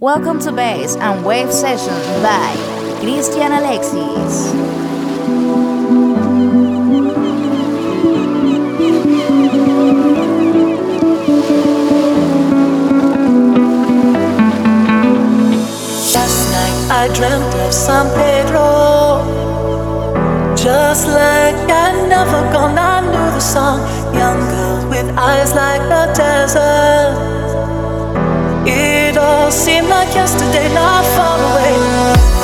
Welcome to Bass and Wave Session by Cristian Alexis. Last night I dreamt of San Pedro. Just like I'd never gone, I knew the song. Young girl with eyes like the desert. Seemed like yesterday, not far away.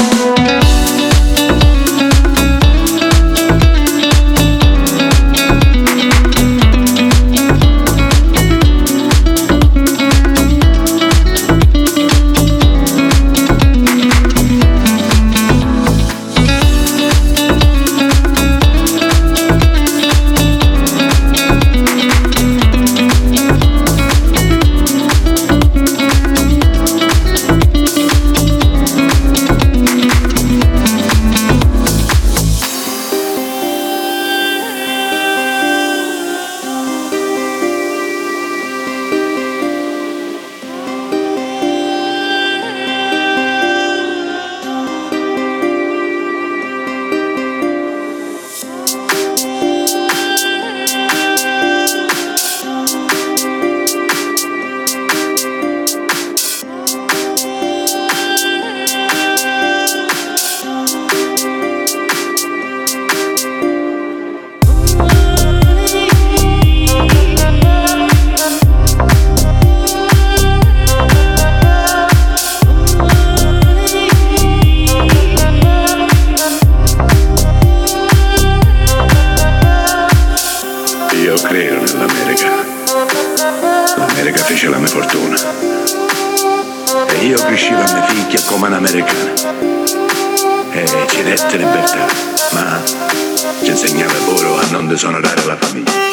Io credo nell'America. L'America fece la mia fortuna. E io crescevo a mia figlia come un'americana. E ci dette libertà, ma ci insegnava loro a non disonorare la famiglia.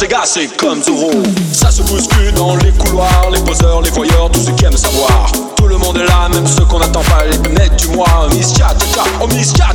Las Vegas, c'est comme Zorro. Ça se bouscule dans les couloirs, les poseurs, les voyeurs, tous ceux qui aiment savoir. Tout le monde est là, même ceux qu'on n'attend pas, les planètes du mois. Miss Cha oh Miss Cha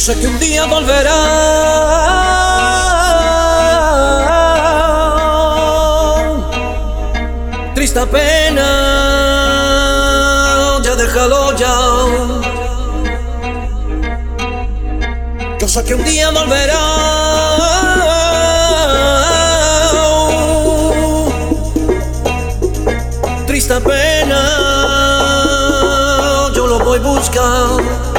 sé que un día volverá. Triste pena, ya déjalo ya. Yo sé que un día volverá. Triste pena, yo lo voy buscando.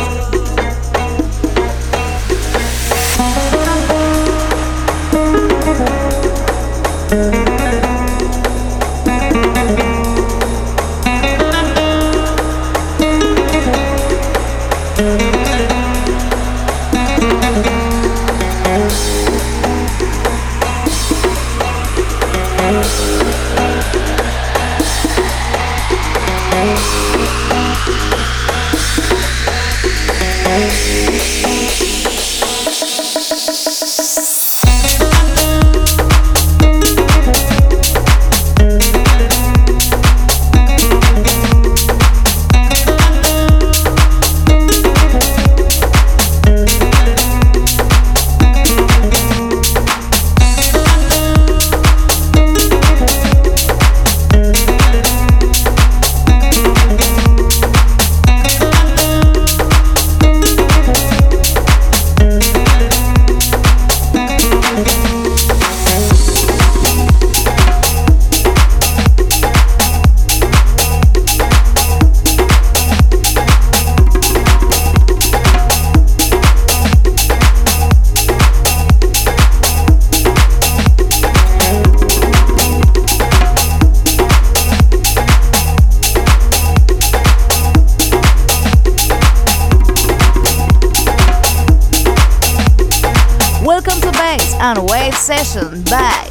Session. By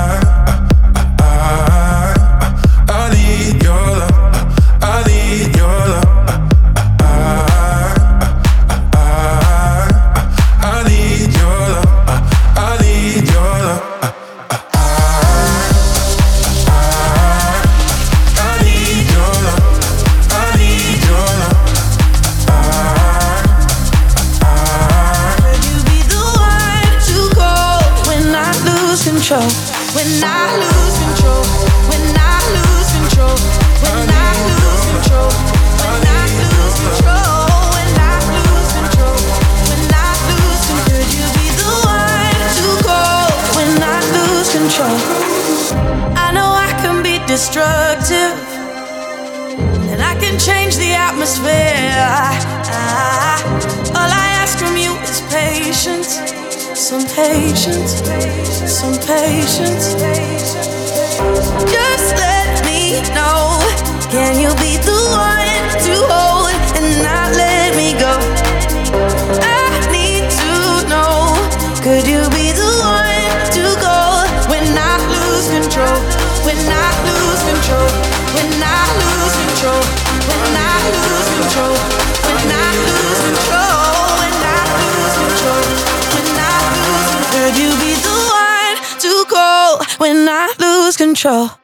patience, some patience. Just let me know. Can you be the one to hold? I lose control.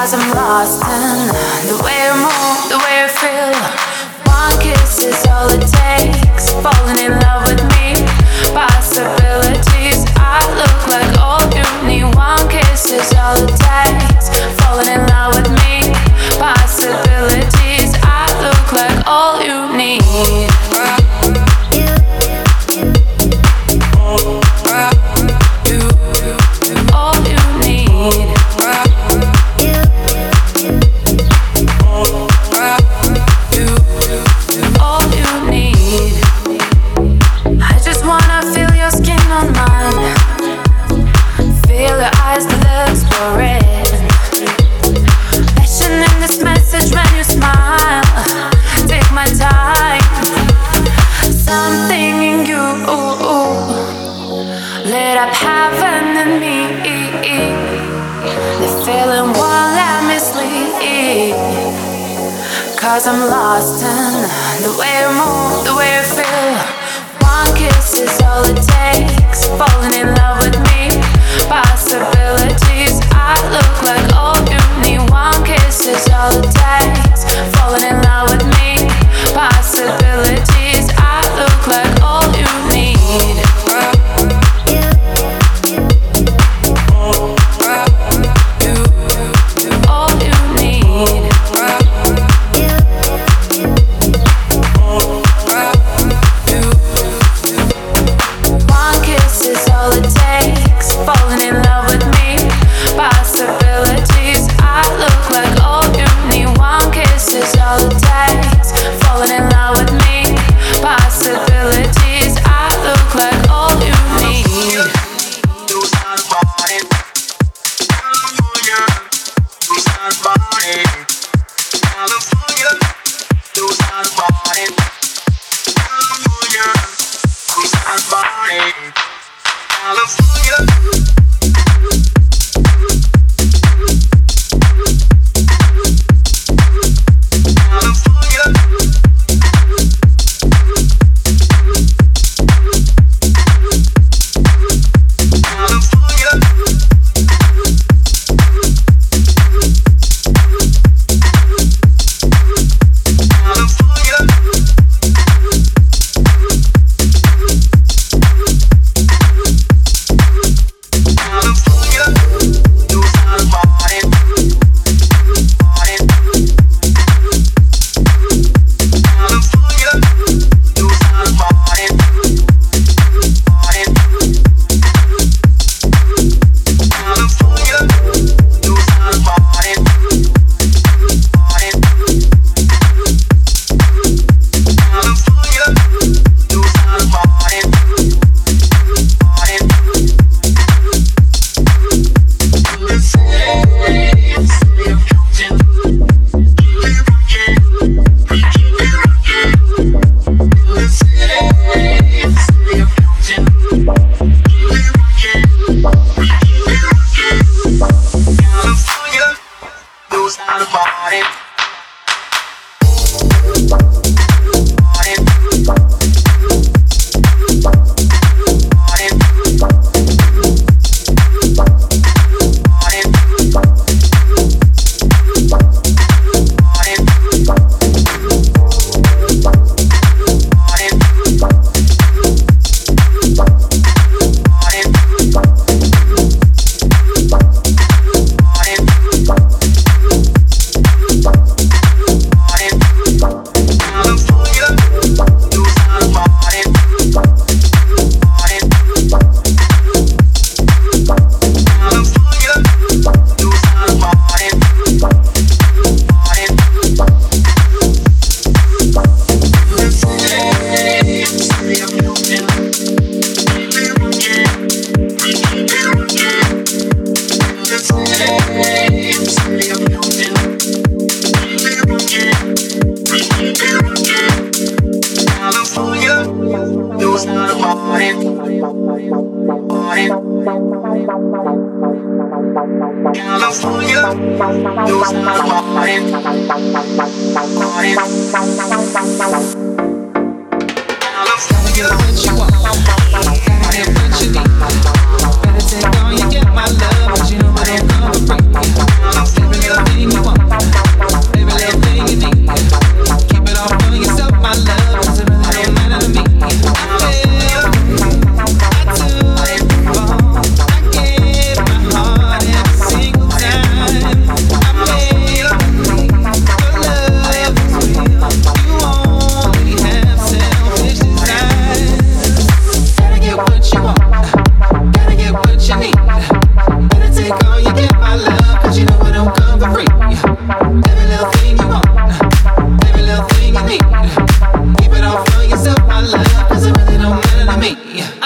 Cause I'm lost in the way you move, the way you feel. One kiss is all it takes. Falling in love with I'm lost.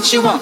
期望